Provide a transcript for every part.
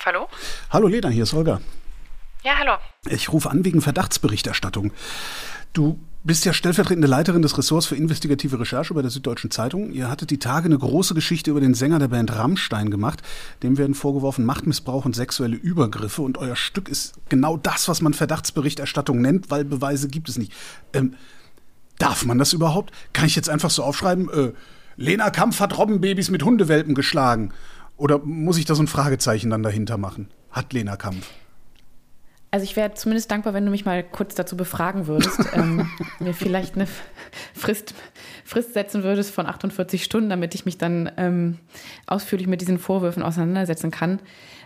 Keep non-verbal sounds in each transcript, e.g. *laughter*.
Kampf, hallo? Hallo Lena, hier ist Holger. Ja, hallo. Ich rufe an wegen Verdachtsberichterstattung. Du bist ja stellvertretende Leiterin des Ressorts für investigative Recherche bei der Süddeutschen Zeitung. Ihr hattet die Tage eine große Geschichte über den Sänger der Band Rammstein gemacht. Dem werden vorgeworfen Machtmissbrauch und sexuelle Übergriffe. Und euer Stück ist genau das, was man Verdachtsberichterstattung nennt, weil Beweise gibt es nicht. Ähm, darf man das überhaupt? Kann ich jetzt einfach so aufschreiben, äh, Lena Kampf hat Robbenbabys mit Hundewelpen geschlagen? Oder muss ich da so ein Fragezeichen dann dahinter machen? Hat Lena Kampf? Also ich wäre zumindest dankbar, wenn du mich mal kurz dazu befragen würdest, *laughs* ähm, mir vielleicht eine Frist, Frist setzen würdest von 48 Stunden, damit ich mich dann ähm, ausführlich mit diesen Vorwürfen auseinandersetzen kann.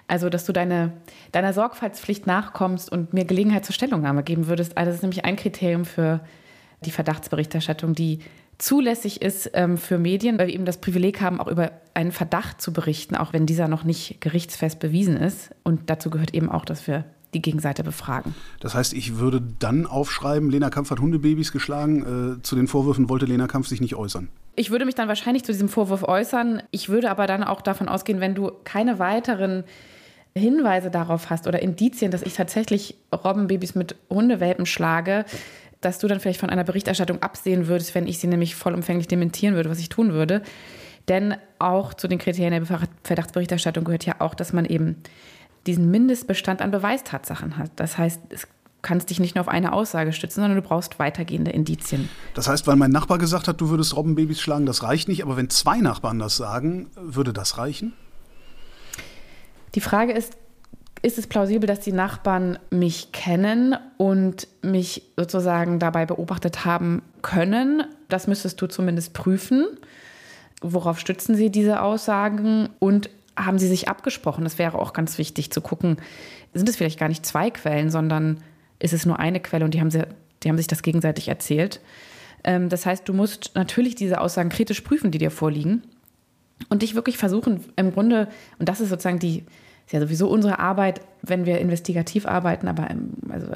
Also, dass du deine, deiner Sorgfaltspflicht nachkommst und mir Gelegenheit zur Stellungnahme geben würdest. Also das ist nämlich ein Kriterium für die Verdachtsberichterstattung, die zulässig ist ähm, für Medien, weil wir eben das Privileg haben, auch über einen Verdacht zu berichten, auch wenn dieser noch nicht gerichtsfest bewiesen ist. Und dazu gehört eben auch, dass wir die Gegenseite befragen. Das heißt, ich würde dann aufschreiben, Lena Kampf hat Hundebabys geschlagen. Äh, zu den Vorwürfen wollte Lena Kampf sich nicht äußern. Ich würde mich dann wahrscheinlich zu diesem Vorwurf äußern. Ich würde aber dann auch davon ausgehen, wenn du keine weiteren Hinweise darauf hast oder Indizien, dass ich tatsächlich Robbenbabys mit Hundewelpen schlage, dass du dann vielleicht von einer Berichterstattung absehen würdest, wenn ich sie nämlich vollumfänglich dementieren würde, was ich tun würde. Denn auch zu den Kriterien der Verdachtsberichterstattung gehört ja auch, dass man eben diesen Mindestbestand an Beweistatsachen hat. Das heißt, es kannst dich nicht nur auf eine Aussage stützen, sondern du brauchst weitergehende Indizien. Das heißt, weil mein Nachbar gesagt hat, du würdest Robbenbabys schlagen, das reicht nicht. Aber wenn zwei Nachbarn das sagen, würde das reichen? Die Frage ist, ist es plausibel, dass die Nachbarn mich kennen und mich sozusagen dabei beobachtet haben können? Das müsstest du zumindest prüfen. Worauf stützen sie diese Aussagen? Und haben sie sich abgesprochen? Das wäre auch ganz wichtig zu gucken. Sind es vielleicht gar nicht zwei Quellen, sondern ist es nur eine Quelle und die haben, sie, die haben sich das gegenseitig erzählt? Ähm, das heißt, du musst natürlich diese Aussagen kritisch prüfen, die dir vorliegen und dich wirklich versuchen, im Grunde, und das ist sozusagen die, ist ja sowieso unsere Arbeit, wenn wir investigativ arbeiten, aber also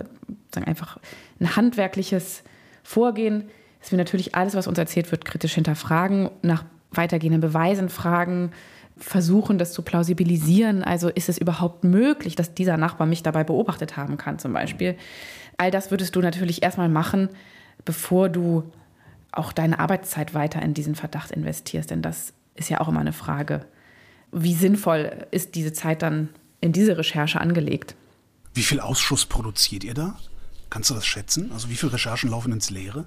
sagen einfach ein handwerkliches Vorgehen, dass wir natürlich alles, was uns erzählt wird, kritisch hinterfragen, nach weitergehenden Beweisen fragen, versuchen, das zu plausibilisieren. Also ist es überhaupt möglich, dass dieser Nachbar mich dabei beobachtet haben kann, zum Beispiel. All das würdest du natürlich erstmal machen, bevor du auch deine Arbeitszeit weiter in diesen Verdacht investierst. Denn das ist ja auch immer eine Frage. Wie sinnvoll ist diese Zeit dann in diese Recherche angelegt? Wie viel Ausschuss produziert ihr da? Kannst du das schätzen? Also wie viele Recherchen laufen ins Leere?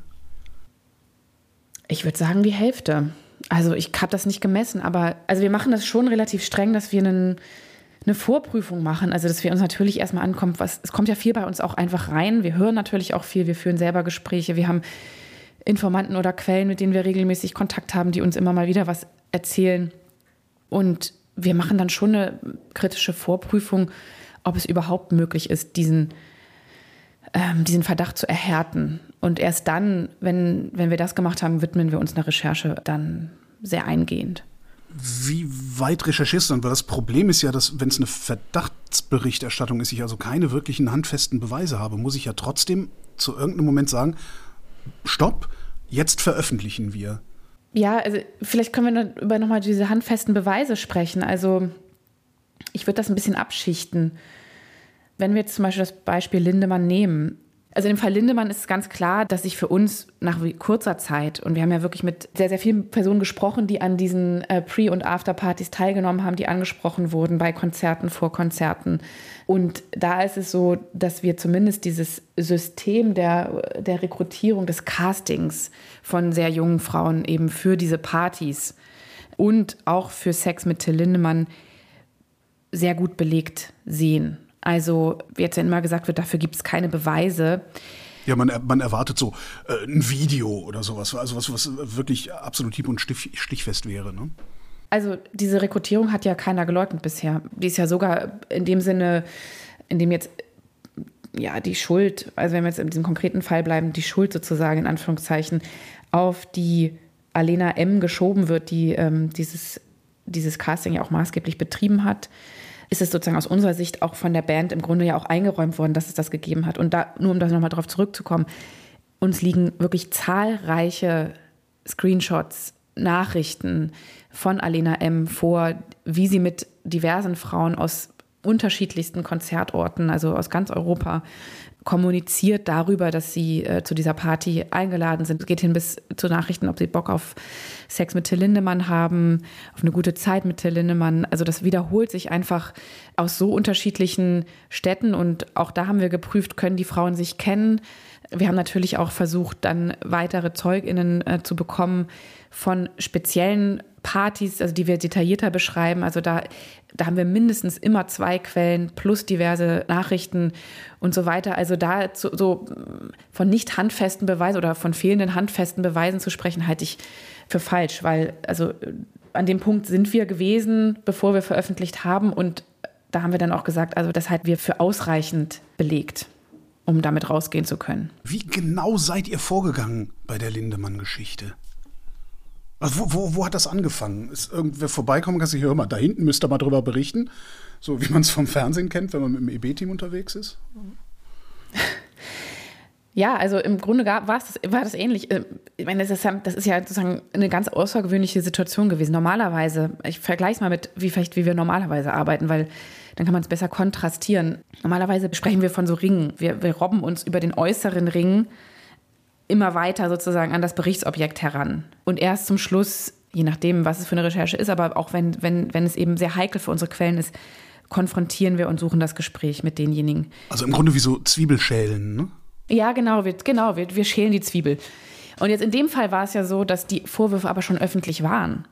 Ich würde sagen, die Hälfte. Also ich habe das nicht gemessen, aber also wir machen das schon relativ streng, dass wir einen, eine Vorprüfung machen. Also dass wir uns natürlich erstmal ankommen, was, es kommt ja viel bei uns auch einfach rein. Wir hören natürlich auch viel, wir führen selber Gespräche, wir haben Informanten oder Quellen, mit denen wir regelmäßig Kontakt haben, die uns immer mal wieder was erzählen. Und wir machen dann schon eine kritische Vorprüfung, ob es überhaupt möglich ist, diesen, ähm, diesen Verdacht zu erhärten. Und erst dann, wenn, wenn wir das gemacht haben, widmen wir uns einer Recherche dann sehr eingehend. Wie weit recherchierst du dann? Weil das Problem ist ja, dass wenn es eine Verdachtsberichterstattung ist, ich also keine wirklichen handfesten Beweise habe, muss ich ja trotzdem zu irgendeinem Moment sagen, stopp, jetzt veröffentlichen wir. Ja, also vielleicht können wir über nochmal diese handfesten Beweise sprechen. Also ich würde das ein bisschen abschichten. Wenn wir jetzt zum Beispiel das Beispiel Lindemann nehmen, also im Fall Lindemann ist es ganz klar, dass sich für uns nach kurzer Zeit, und wir haben ja wirklich mit sehr, sehr vielen Personen gesprochen, die an diesen äh, Pre- und Afterpartys teilgenommen haben, die angesprochen wurden bei Konzerten, vor Konzerten. Und da ist es so, dass wir zumindest dieses System der, der Rekrutierung, des Castings von sehr jungen Frauen eben für diese Partys und auch für Sex mit Till Lindemann sehr gut belegt sehen. Also, wie jetzt immer gesagt wird, dafür gibt es keine Beweise. Ja, man, man erwartet so äh, ein Video oder sowas, also was, was wirklich absolut hieb- und stich, stichfest wäre. Ne? Also diese Rekrutierung hat ja keiner geleugnet bisher. Die ist ja sogar in dem Sinne, in dem jetzt ja die Schuld, also wenn wir jetzt in diesem konkreten Fall bleiben, die Schuld sozusagen in Anführungszeichen auf die Alena M geschoben wird, die ähm, dieses, dieses Casting ja auch maßgeblich betrieben hat ist es sozusagen aus unserer Sicht auch von der Band im Grunde ja auch eingeräumt worden, dass es das gegeben hat. Und da, nur um da nochmal drauf zurückzukommen, uns liegen wirklich zahlreiche Screenshots, Nachrichten von Alena M. vor, wie sie mit diversen Frauen aus unterschiedlichsten Konzertorten, also aus ganz Europa, kommuniziert darüber, dass sie äh, zu dieser Party eingeladen sind. Es geht hin bis zu Nachrichten, ob sie Bock auf Sex mit Till Lindemann haben, auf eine gute Zeit mit Till Lindemann. Also das wiederholt sich einfach aus so unterschiedlichen Städten und auch da haben wir geprüft, können die Frauen sich kennen. Wir haben natürlich auch versucht, dann weitere ZeugInnen äh, zu bekommen von speziellen Partys, also die wir detaillierter beschreiben. Also da, da haben wir mindestens immer zwei Quellen plus diverse Nachrichten und so weiter. Also da zu, so von nicht handfesten Beweisen oder von fehlenden handfesten Beweisen zu sprechen, halte ich für falsch, weil also an dem Punkt sind wir gewesen, bevor wir veröffentlicht haben und da haben wir dann auch gesagt, also das halten wir für ausreichend belegt, um damit rausgehen zu können. Wie genau seid ihr vorgegangen bei der Lindemann-Geschichte? Also wo, wo, wo, hat das angefangen? Ist irgendwer vorbeikommen und sagt, hör mal, da hinten müsst ihr mal drüber berichten? So wie man es vom Fernsehen kennt, wenn man mit dem EB-Team unterwegs ist? *laughs* Ja, also im Grunde war, das, war das ähnlich. Ähm, ich meine, das ist, ja, das ist ja sozusagen eine ganz außergewöhnliche Situation gewesen. Normalerweise, ich vergleiche es mal mit, wie vielleicht, wie wir normalerweise arbeiten, weil dann kann man es besser kontrastieren. Normalerweise sprechen wir von so Ringen. Wir, wir robben uns über den äußeren Ring immer weiter sozusagen an das Berichtsobjekt heran. Und erst zum Schluss, je nachdem, was es für eine Recherche ist, aber auch wenn, wenn, wenn es eben sehr heikel für unsere Quellen ist, konfrontieren wir und suchen das Gespräch mit denjenigen. Also im Grunde wie so Zwiebelschälen, ne? Ja, genau, wir, genau, wir, wir schälen die Zwiebel. Und jetzt in dem Fall war es ja so, dass die Vorwürfe aber schon öffentlich waren.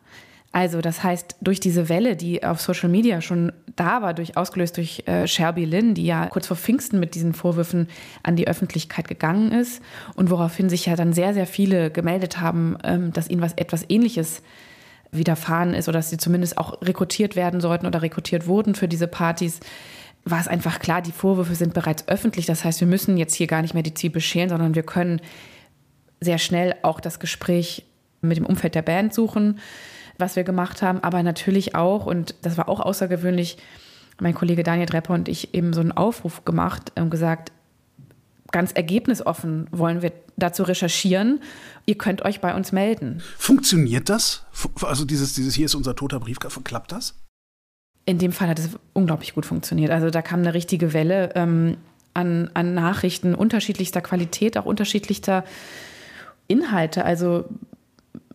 Also das heißt, durch diese Welle, die auf Social Media schon da war, durch, ausgelöst durch äh, Shelby Lynn, die ja kurz vor Pfingsten mit diesen Vorwürfen an die Öffentlichkeit gegangen ist und woraufhin sich ja dann sehr, sehr viele gemeldet haben, ähm, dass ihnen was etwas Ähnliches widerfahren ist oder dass sie zumindest auch rekrutiert werden sollten oder rekrutiert wurden für diese Partys, war es einfach klar, die Vorwürfe sind bereits öffentlich. Das heißt, wir müssen jetzt hier gar nicht mehr die Zwiebel schälen, sondern wir können sehr schnell auch das Gespräch mit dem Umfeld der Band suchen was wir gemacht haben, aber natürlich auch, und das war auch außergewöhnlich, mein Kollege Daniel Drepper und ich eben so einen Aufruf gemacht und gesagt, ganz ergebnisoffen wollen wir dazu recherchieren. Ihr könnt euch bei uns melden. Funktioniert das? Also dieses, dieses hier ist unser toter Brief, klappt das? In dem Fall hat es unglaublich gut funktioniert. Also da kam eine richtige Welle ähm, an, an Nachrichten unterschiedlichster Qualität, auch unterschiedlichster Inhalte. Also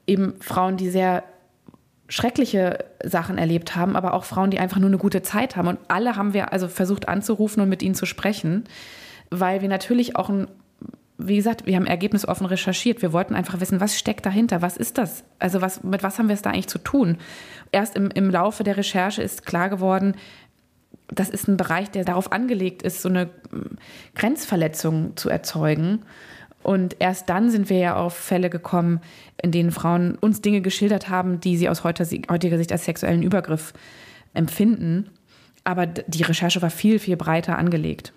eben Frauen, die sehr schreckliche Sachen erlebt haben, aber auch Frauen, die einfach nur eine gute Zeit haben. Und alle haben wir also versucht anzurufen und mit ihnen zu sprechen, weil wir natürlich auch ein wie gesagt, wir haben ergebnisoffen recherchiert. Wir wollten einfach wissen, was steckt dahinter? Was ist das? Also was, mit was haben wir es da eigentlich zu tun? Erst im, im Laufe der Recherche ist klar geworden, das ist ein Bereich, der darauf angelegt ist, so eine Grenzverletzung zu erzeugen. Und erst dann sind wir ja auf Fälle gekommen, in denen Frauen uns Dinge geschildert haben, die sie aus heutiger Sicht als sexuellen Übergriff empfinden. Aber die Recherche war viel, viel breiter angelegt.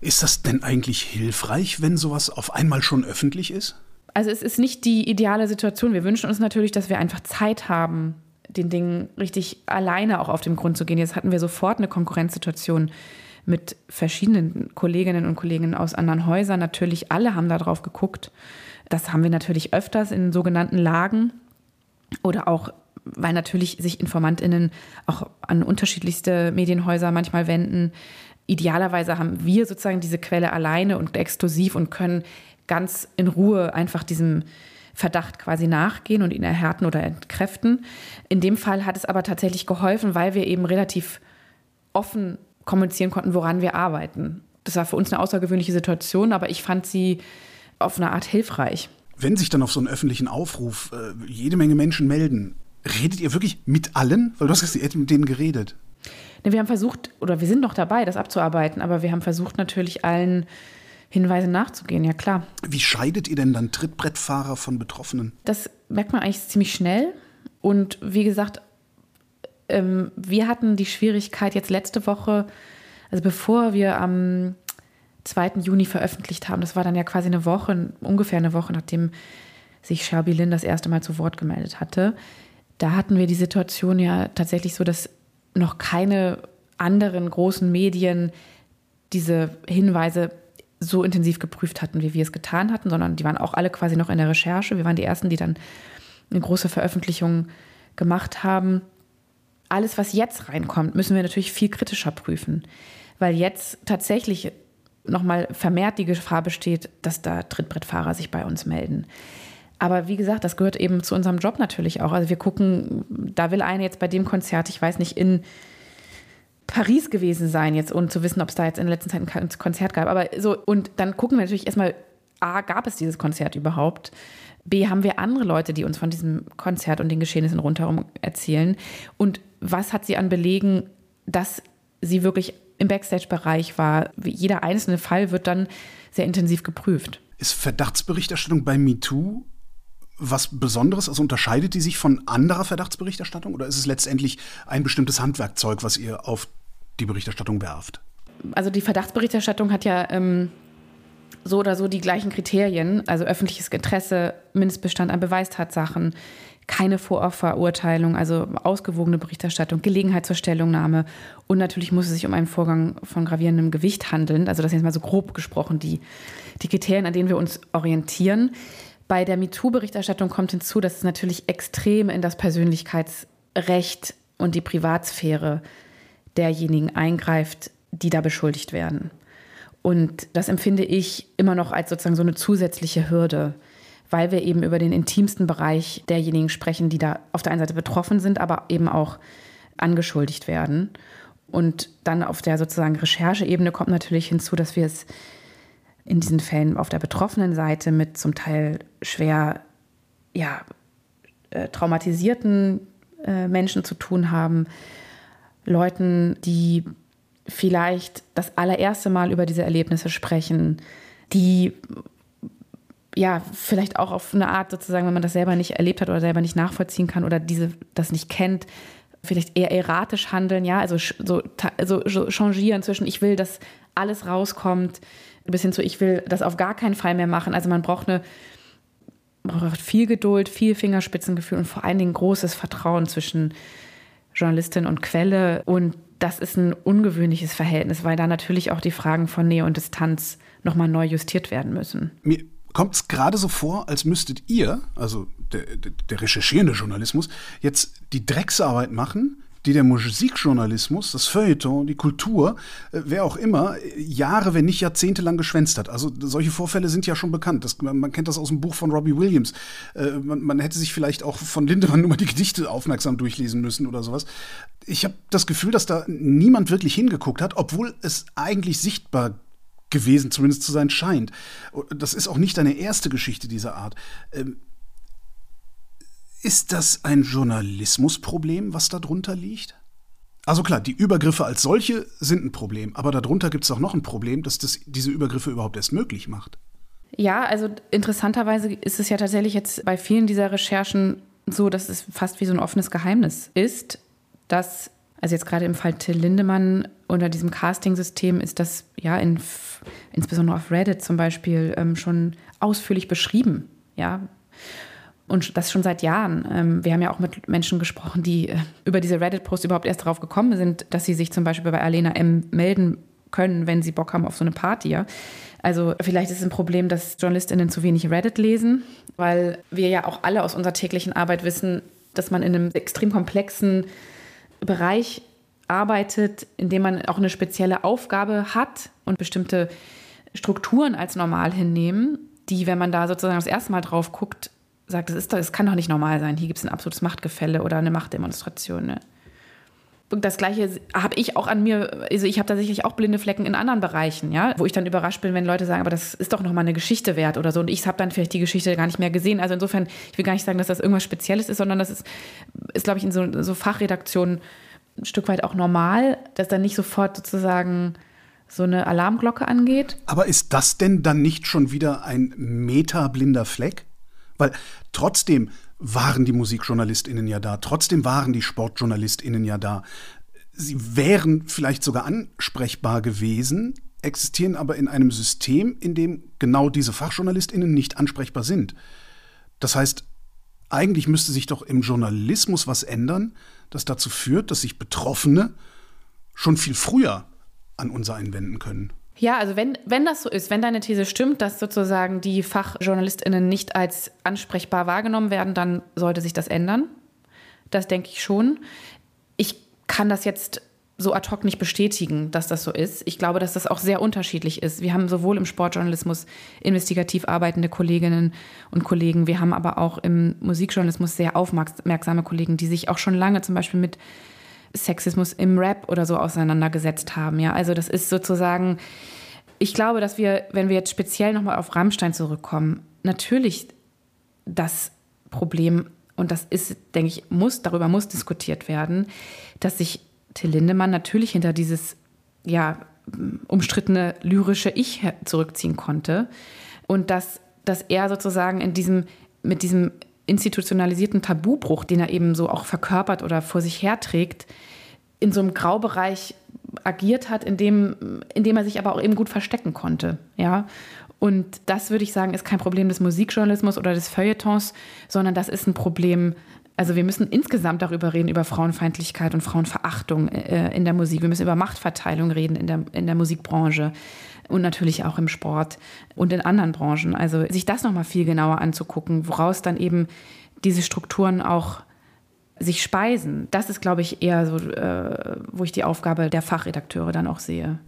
Ist das denn eigentlich hilfreich, wenn sowas auf einmal schon öffentlich ist? Also es ist nicht die ideale Situation. Wir wünschen uns natürlich, dass wir einfach Zeit haben, den Dingen richtig alleine auch auf den Grund zu gehen. Jetzt hatten wir sofort eine Konkurrenzsituation mit verschiedenen Kolleginnen und Kollegen aus anderen Häusern. Natürlich alle haben da drauf geguckt. Das haben wir natürlich öfters in sogenannten Lagen oder auch, weil natürlich sich InformantInnen auch an unterschiedlichste Medienhäuser manchmal wenden. Idealerweise haben wir sozusagen diese Quelle alleine und exklusiv und können ganz in Ruhe einfach diesem Verdacht quasi nachgehen und ihn erhärten oder entkräften. In dem Fall hat es aber tatsächlich geholfen, weil wir eben relativ offen kommunizieren konnten, woran wir arbeiten. Das war für uns eine außergewöhnliche Situation, aber ich fand sie auf eine Art hilfreich. Wenn sich dann auf so einen öffentlichen Aufruf äh, jede Menge Menschen melden, redet ihr wirklich mit allen? Weil du hast gesagt, ihr hättet mit denen geredet. Ne, wir haben versucht, oder wir sind noch dabei, das abzuarbeiten, aber wir haben versucht natürlich allen Hinweisen nachzugehen, ja klar. Wie scheidet ihr denn dann Trittbrettfahrer von Betroffenen? Das merkt man eigentlich ziemlich schnell. Und wie gesagt, ähm, wir hatten die Schwierigkeit jetzt letzte Woche, also bevor wir am 2. Juni veröffentlicht haben, das war dann ja quasi eine Woche, ungefähr eine Woche, nachdem sich Shelby Lynn das erste Mal zu Wort gemeldet hatte. Da hatten wir die Situation ja tatsächlich so, dass noch keine anderen großen Medien diese Hinweise so intensiv geprüft hatten, wie wir es getan hatten, sondern die waren auch alle quasi noch in der Recherche. Wir waren die Ersten, die dann eine große Veröffentlichung gemacht haben. Alles, was jetzt reinkommt, müssen wir natürlich viel kritischer prüfen, weil jetzt tatsächlich nochmal vermehrt die Gefahr besteht, dass da Trittbrettfahrer sich bei uns melden. Aber wie gesagt, das gehört eben zu unserem Job natürlich auch. Also wir gucken, da will eine jetzt bei dem Konzert, ich weiß nicht, in Paris gewesen sein jetzt und zu wissen, ob es da jetzt in der letzten Zeit ein Konzert gab. Aber so, und dann gucken wir natürlich erstmal, A, gab es dieses Konzert überhaupt? B, haben wir andere Leute, die uns von diesem Konzert und den Geschehnissen rundherum erzählen? Und was hat sie an Belegen, dass sie wirklich im Backstage-Bereich war? Jeder einzelne Fall wird dann sehr intensiv geprüft. Ist Verdachtsberichterstattung bei MeToo was Besonderes? Also unterscheidet die sich von anderer Verdachtsberichterstattung oder ist es letztendlich ein bestimmtes Handwerkzeug, was ihr auf die Berichterstattung werft? Also die Verdachtsberichterstattung hat ja ähm, so oder so die gleichen Kriterien, also öffentliches Interesse, Mindestbestand an Beweistatsachen, keine Vorverurteilung, also ausgewogene Berichterstattung, Gelegenheit zur Stellungnahme und natürlich muss es sich um einen Vorgang von gravierendem Gewicht handeln. Also das sind jetzt mal so grob gesprochen die, die Kriterien, an denen wir uns orientieren. Bei der MeToo-Berichterstattung kommt hinzu, dass es natürlich extrem in das Persönlichkeitsrecht und die Privatsphäre derjenigen eingreift, die da beschuldigt werden. Und das empfinde ich immer noch als sozusagen so eine zusätzliche Hürde, weil wir eben über den intimsten Bereich derjenigen sprechen, die da auf der einen Seite betroffen sind, aber eben auch angeschuldigt werden. Und dann auf der sozusagen Rechercheebene kommt natürlich hinzu, dass wir es in diesen Fällen auf der betroffenen Seite mit zum Teil schwer ja, äh, traumatisierten äh, Menschen zu tun haben, Leuten, die vielleicht das allererste Mal über diese Erlebnisse sprechen, die ja vielleicht auch auf eine Art sozusagen, wenn man das selber nicht erlebt hat oder selber nicht nachvollziehen kann oder diese das nicht kennt, vielleicht eher erratisch handeln, ja, also so, so changieren zwischen ich will, dass alles rauskommt, bis hin zu ich will das auf gar keinen Fall mehr machen. Also man braucht eine braucht viel Geduld, viel Fingerspitzengefühl und vor allen Dingen großes Vertrauen zwischen Journalistin und Quelle. Und das ist ein ungewöhnliches Verhältnis, weil da natürlich auch die Fragen von Nähe und Distanz nochmal neu justiert werden müssen. Mir kommt es gerade so vor, als müsstet ihr, also der, der, der recherchierende Journalismus, jetzt die Drecksarbeit machen die der Musikjournalismus, das Feuilleton, die Kultur, äh, wer auch immer, Jahre, wenn nicht Jahrzehnte lang geschwänzt hat. Also solche Vorfälle sind ja schon bekannt. Das, man, man, kennt das aus dem Buch von Robbie Williams. Äh, man, man, hätte sich vielleicht auch von Lindemann *laughs* nur mal die Gedichte aufmerksam durchlesen müssen oder sowas. Ich habe das Gefühl, dass da niemand wirklich hingeguckt hat, obwohl es eigentlich sichtbar gewesen zumindest zu sein scheint. Das ist auch nicht deine erste Geschichte dieser Art. Ähm, ist das ein Journalismusproblem, was darunter liegt? Also klar, die Übergriffe als solche sind ein Problem, aber darunter gibt es auch noch ein Problem, dass das diese Übergriffe überhaupt erst möglich macht. Ja, also interessanterweise ist es ja tatsächlich jetzt bei vielen dieser Recherchen so, dass es fast wie so ein offenes Geheimnis ist, dass, also jetzt gerade im Fall Till Lindemann unter diesem Casting-System ist das ja in, insbesondere auf Reddit zum Beispiel ähm, schon ausführlich beschrieben. Ja, und das schon seit Jahren. Ähm, wir haben ja auch mit Menschen gesprochen, die äh, über diese Reddit-Post überhaupt erst darauf gekommen sind, dass sie sich zum Beispiel bei Alena M. melden können, wenn sie Bock haben auf so eine Party. Also vielleicht ist es ein Problem, dass JournalistInnen zu wenig Reddit lesen, weil wir ja auch alle aus unserer täglichen Arbeit wissen, dass man in einem extrem komplexen Bereich arbeitet, in dem man auch eine spezielle Aufgabe hat und bestimmte Strukturen als normal hinnehmen, die, wenn man da sozusagen das erste Mal drauf guckt, sagt, es, ist doch, es kann doch nicht normal sein. Hier gibt es ein absolutes Machtgefälle oder eine Machtdemonstration. Ne? Das Gleiche habe ich auch an mir, also ich habe tatsächlich auch blinde Flecken in anderen Bereichen, ja, wo ich dann überrascht bin, wenn Leute sagen, aber das ist doch nochmal eine Geschichte wert oder so. Und ich habe dann vielleicht die Geschichte gar nicht mehr gesehen. Also insofern, ich will gar nicht sagen, dass das irgendwas Spezielles ist, sondern das ist, ist glaube ich, in so, so Fachredaktionen ein Stück weit auch normal, dass dann nicht sofort sozusagen so eine Alarmglocke angeht. Aber ist das denn dann nicht schon wieder ein metablinder Fleck? Weil trotzdem waren die Musikjournalistinnen ja da, trotzdem waren die Sportjournalistinnen ja da. Sie wären vielleicht sogar ansprechbar gewesen, existieren aber in einem System, in dem genau diese Fachjournalistinnen nicht ansprechbar sind. Das heißt, eigentlich müsste sich doch im Journalismus was ändern, das dazu führt, dass sich Betroffene schon viel früher an uns einwenden können. Ja, also wenn, wenn das so ist, wenn deine These stimmt, dass sozusagen die FachjournalistInnen nicht als ansprechbar wahrgenommen werden, dann sollte sich das ändern. Das denke ich schon. Ich kann das jetzt so ad hoc nicht bestätigen, dass das so ist. Ich glaube, dass das auch sehr unterschiedlich ist. Wir haben sowohl im Sportjournalismus investigativ arbeitende Kolleginnen und Kollegen, wir haben aber auch im Musikjournalismus sehr aufmerksame Kollegen, die sich auch schon lange zum Beispiel mit Sexismus im Rap oder so auseinandergesetzt haben. Ja, also das ist sozusagen, ich glaube, dass wir, wenn wir jetzt speziell nochmal auf Rammstein zurückkommen, natürlich das Problem, und das ist, denke ich, muss, darüber muss diskutiert werden, dass sich Till Lindemann natürlich hinter dieses, ja, umstrittene lyrische Ich zurückziehen konnte. Und dass, dass er sozusagen in diesem, mit diesem institutionalisierten Tabubruch, den er eben so auch verkörpert oder vor sich herträgt, in so einem Graubereich agiert hat, in dem, in dem er sich aber auch eben gut verstecken konnte. Ja? Und das würde ich sagen, ist kein Problem des Musikjournalismus oder des Feuilletons, sondern das ist ein Problem, also wir müssen insgesamt darüber reden, über Frauenfeindlichkeit und Frauenverachtung äh, in der Musik. Wir müssen über Machtverteilung reden in der, in der Musikbranche und natürlich auch im Sport und in anderen Branchen. Also sich das nochmal viel genauer anzugucken, woraus dann eben diese Strukturen auch sich speisen. Das ist, glaube ich, eher so, äh, wo ich die Aufgabe der Fachredakteure dann auch sehe.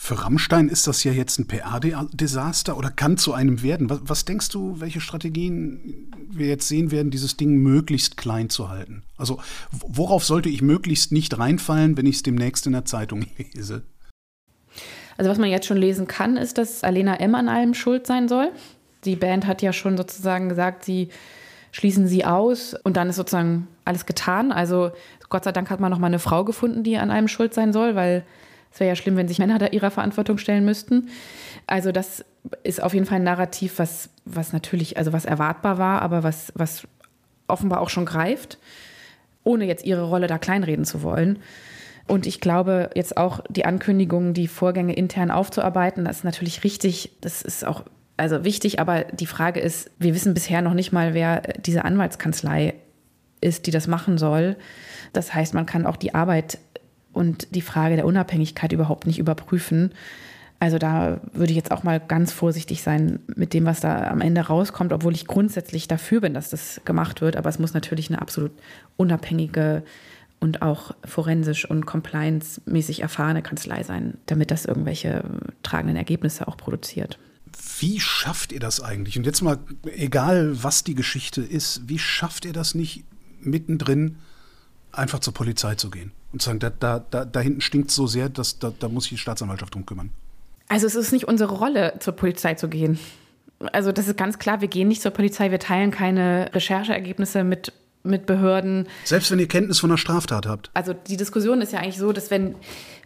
Für Rammstein ist das ja jetzt ein PR-Desaster oder kann zu einem werden. Was, was, denkst du, welche Strategien wir jetzt sehen werden, dieses Ding möglichst klein zu halten? Also worauf sollte ich möglichst nicht reinfallen, wenn ich es demnächst in der Zeitung *laughs* lese? Also was man jetzt schon lesen kann, ist, dass Alena M. an allem schuld sein soll. Die Band hat ja schon sozusagen gesagt, sie schließen sie aus und dann ist sozusagen alles getan. Also Gott sei Dank hat man noch mal eine Frau gefunden, die an allem schuld sein soll, weil es wäre ja schlimm, wenn sich Männer da ihrer Verantwortung stellen müssten. Also das ist auf jeden Fall ein Narrativ, was, was natürlich, also was erwartbar war, aber was, was offenbar auch schon greift, ohne jetzt ihre Rolle da kleinreden zu wollen. Und ich glaube, jetzt auch die Ankündigung, die Vorgänge intern aufzuarbeiten, das ist natürlich richtig, das ist auch also wichtig, aber die Frage ist, wir wissen bisher noch nicht mal, wer diese Anwaltskanzlei ist, die das machen soll. Das heißt, man kann auch die Arbeit und die Frage der Unabhängigkeit überhaupt nicht überprüfen. Also da würde ich jetzt auch mal ganz vorsichtig sein mit dem, was da am Ende rauskommt, obwohl ich grundsätzlich dafür bin, dass das gemacht wird. Aber es muss natürlich eine absolut unabhängige und auch forensisch und compliance-mäßig erfahrene Kanzlei sein, damit das irgendwelche tragenden Ergebnisse auch produziert. Wie schafft ihr das eigentlich? Und jetzt mal, egal was die Geschichte ist, wie schafft ihr das nicht mittendrin einfach zur Polizei zu gehen? und sagen, da, da, da, da hinten stinkt es so sehr, dass da, da muss sich die Staatsanwaltschaft drum kümmern. Also es ist nicht unsere Rolle, zur Polizei zu gehen. Also das ist ganz klar, wir gehen nicht zur Polizei, wir teilen keine Rechercheergebnisse mit, mit Behörden. Selbst wenn ihr Kenntnis von einer Straftat habt. Also die Diskussion ist ja eigentlich so, dass wenn,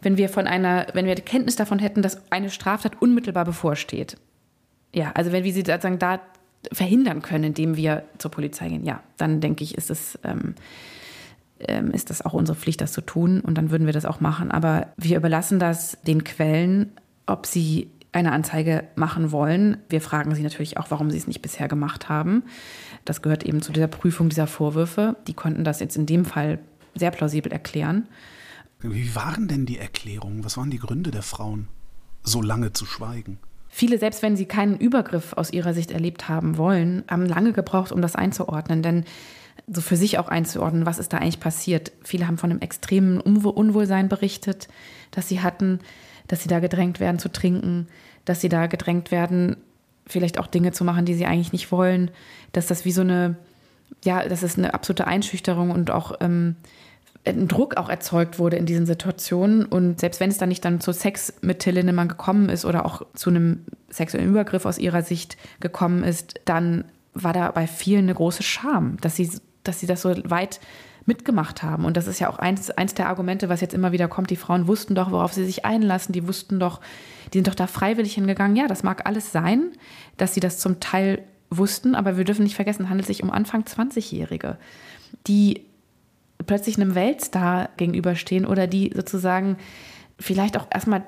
wenn wir von einer, wenn wir Kenntnis davon hätten, dass eine Straftat unmittelbar bevorsteht. Ja, also wenn wir sie sozusagen da verhindern können, indem wir zur Polizei gehen, ja, dann denke ich, ist es. Ähm, ähm, ist das auch unsere Pflicht, das zu tun und dann würden wir das auch machen. Aber wir überlassen das den Quellen, ob sie eine Anzeige machen wollen. Wir fragen sie natürlich auch, warum sie es nicht bisher gemacht haben. Das gehört eben zu dieser Prüfung dieser Vorwürfe. Die konnten das jetzt in dem Fall sehr plausibel erklären. Wie waren denn die Erklärungen? Was waren die Gründe der Frauen, so lange zu schweigen? Viele, selbst wenn sie keinen Übergriff aus ihrer Sicht erlebt haben wollen, haben lange gebraucht, um das einzuordnen. Denn so für sich auch einzuordnen, was ist da eigentlich passiert. Viele haben von einem extremen Unwohlsein berichtet, das sie hatten, dass sie da gedrängt werden zu trinken, dass sie da gedrängt werden, vielleicht auch Dinge zu machen, die sie eigentlich nicht wollen, dass das wie so eine, ja, dass es eine absolute Einschüchterung und auch ähm, ein Druck auch erzeugt wurde in diesen Situationen. Und selbst wenn es dann nicht dann zu Sex mit Till Lindemann gekommen ist oder auch zu einem sexuellen Übergriff aus ihrer Sicht gekommen ist, dann war da bei vielen eine große Scham, dass sie dass sie das so weit mitgemacht haben. Und das ist ja auch eins, eins der Argumente, was jetzt immer wieder kommt. Die Frauen wussten doch, worauf sie sich einlassen. Die wussten doch, die sind doch da freiwillig hingegangen. Ja, das mag alles sein, dass sie das zum Teil wussten, aber wir dürfen nicht vergessen, handelt sich um Anfang 20-Jährige, die plötzlich einem Weltstar gegenüberstehen oder die sozusagen vielleicht auch erstmal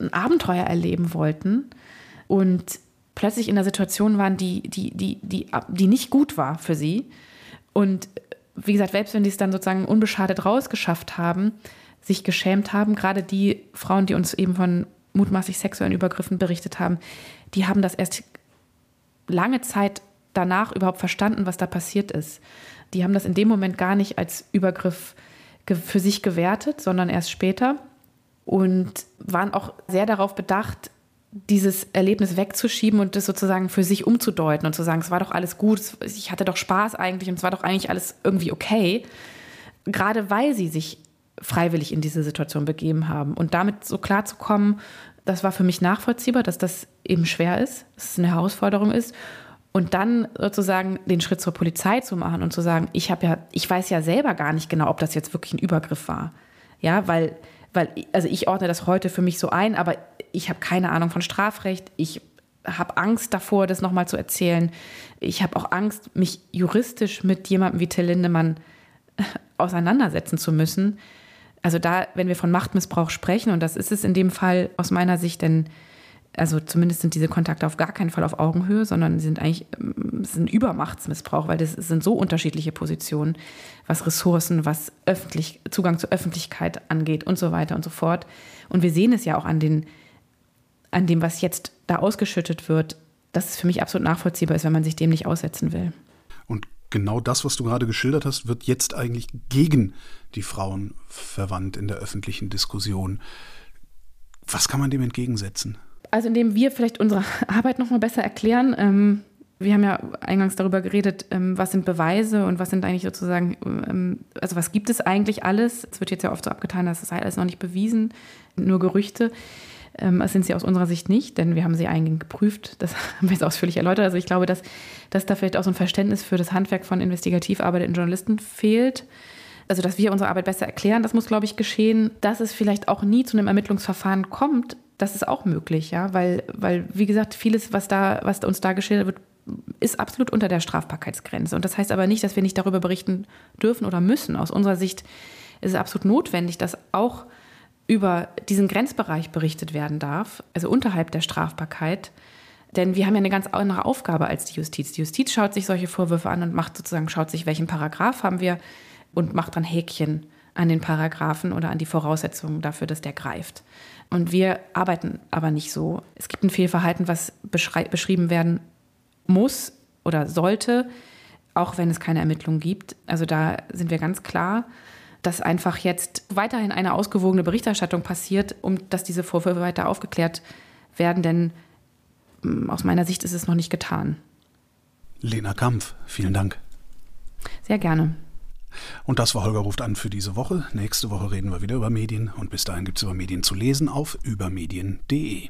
ein Abenteuer erleben wollten und plötzlich in einer Situation waren, die, die, die, die, die nicht gut war für sie und wie gesagt, selbst wenn die es dann sozusagen unbeschadet rausgeschafft haben, sich geschämt haben, gerade die Frauen, die uns eben von mutmaßlich sexuellen Übergriffen berichtet haben, die haben das erst lange Zeit danach überhaupt verstanden, was da passiert ist. Die haben das in dem Moment gar nicht als Übergriff für sich gewertet, sondern erst später und waren auch sehr darauf bedacht, dieses Erlebnis wegzuschieben und das sozusagen für sich umzudeuten und zu sagen, es war doch alles gut, ich hatte doch Spaß eigentlich und es war doch eigentlich alles irgendwie okay, gerade weil sie sich freiwillig in diese Situation begeben haben. Und damit so klar zu kommen, das war für mich nachvollziehbar, dass das eben schwer ist, dass es eine Herausforderung ist. Und dann sozusagen den Schritt zur Polizei zu machen und zu sagen, ich habe ja, ich weiß ja selber gar nicht genau, ob das jetzt wirklich ein Übergriff war. Ja, weil, weil, also ich ordne das heute für mich so ein, aber ich habe keine Ahnung von Strafrecht. Ich habe Angst davor, das nochmal zu erzählen. Ich habe auch Angst, mich juristisch mit jemandem wie Till Lindemann *laughs* auseinandersetzen zu müssen. Also da, wenn wir von Machtmissbrauch sprechen, und das ist es in dem Fall aus meiner Sicht, denn also zumindest sind diese Kontakte auf gar keinen Fall auf Augenhöhe, sondern sind eigentlich ähm, sind Übermachtsmissbrauch, weil das sind so unterschiedliche Positionen, was Ressourcen, was öffentlich, Zugang zur Öffentlichkeit angeht und so weiter und so fort. Und wir sehen es ja auch an, den, an dem, was jetzt da ausgeschüttet wird, dass es für mich absolut nachvollziehbar ist, wenn man sich dem nicht aussetzen will. Und genau das, was du gerade geschildert hast, wird jetzt eigentlich gegen die Frauen verwandt in der öffentlichen Diskussion. Was kann man dem entgegensetzen? Also indem wir vielleicht unsere *laughs* Arbeit noch mal besser erklären. Ähm, wir haben ja eingangs darüber geredet, ähm, was sind Beweise und was sind eigentlich sozusagen, ähm, also was gibt es eigentlich alles? Es wird jetzt ja oft so abgetan, dass das alles noch nicht bewiesen, nur Gerüchte. Das sind sie aus unserer Sicht nicht, denn wir haben sie eingehend geprüft. Das *laughs* haben wir jetzt ausführlich erläutert. Also ich glaube, dass, dass da vielleicht auch so ein Verständnis für das Handwerk von Investigativarbeit in Journalisten fehlt also dass wir unsere Arbeit besser erklären, das muss, glaube ich, geschehen. Dass es vielleicht auch nie zu einem Ermittlungsverfahren kommt, das ist auch möglich, ja, weil, weil wie gesagt, vieles, was da, was uns da geschildert wird, ist absolut unter der Strafbarkeitsgrenze. Und das heißt aber nicht, dass wir nicht darüber berichten dürfen oder müssen. Aus unserer Sicht ist es absolut notwendig, dass auch über diesen Grenzbereich berichtet werden darf, also unterhalb der Strafbarkeit. Denn wir haben ja eine ganz andere Aufgabe als die Justiz. Die Justiz schaut sich solche Vorwürfe an und macht sozusagen, schaut sich, welchen Paragraph haben wir und macht dann Häkchen an den Paragraphen oder an die Voraussetzungen dafür, dass der greift. Und wir arbeiten aber nicht so. Es gibt ein Fehlverhalten, was beschrieben werden muss oder sollte, auch wenn es keine Ermittlungen gibt. Also da sind wir ganz klar, dass einfach jetzt weiterhin eine ausgewogene Berichterstattung passiert, um dass diese Vorwürfe weiter aufgeklärt werden, denn mm, aus meiner Sicht ist es noch nicht getan. Lena Kampf, vielen Dank. Sehr gerne. Und das war Holger ruft an für diese Woche. Nächste Woche reden wir wieder über Medien und bis dahin gibt es über Medien zu lesen auf übermedien.de.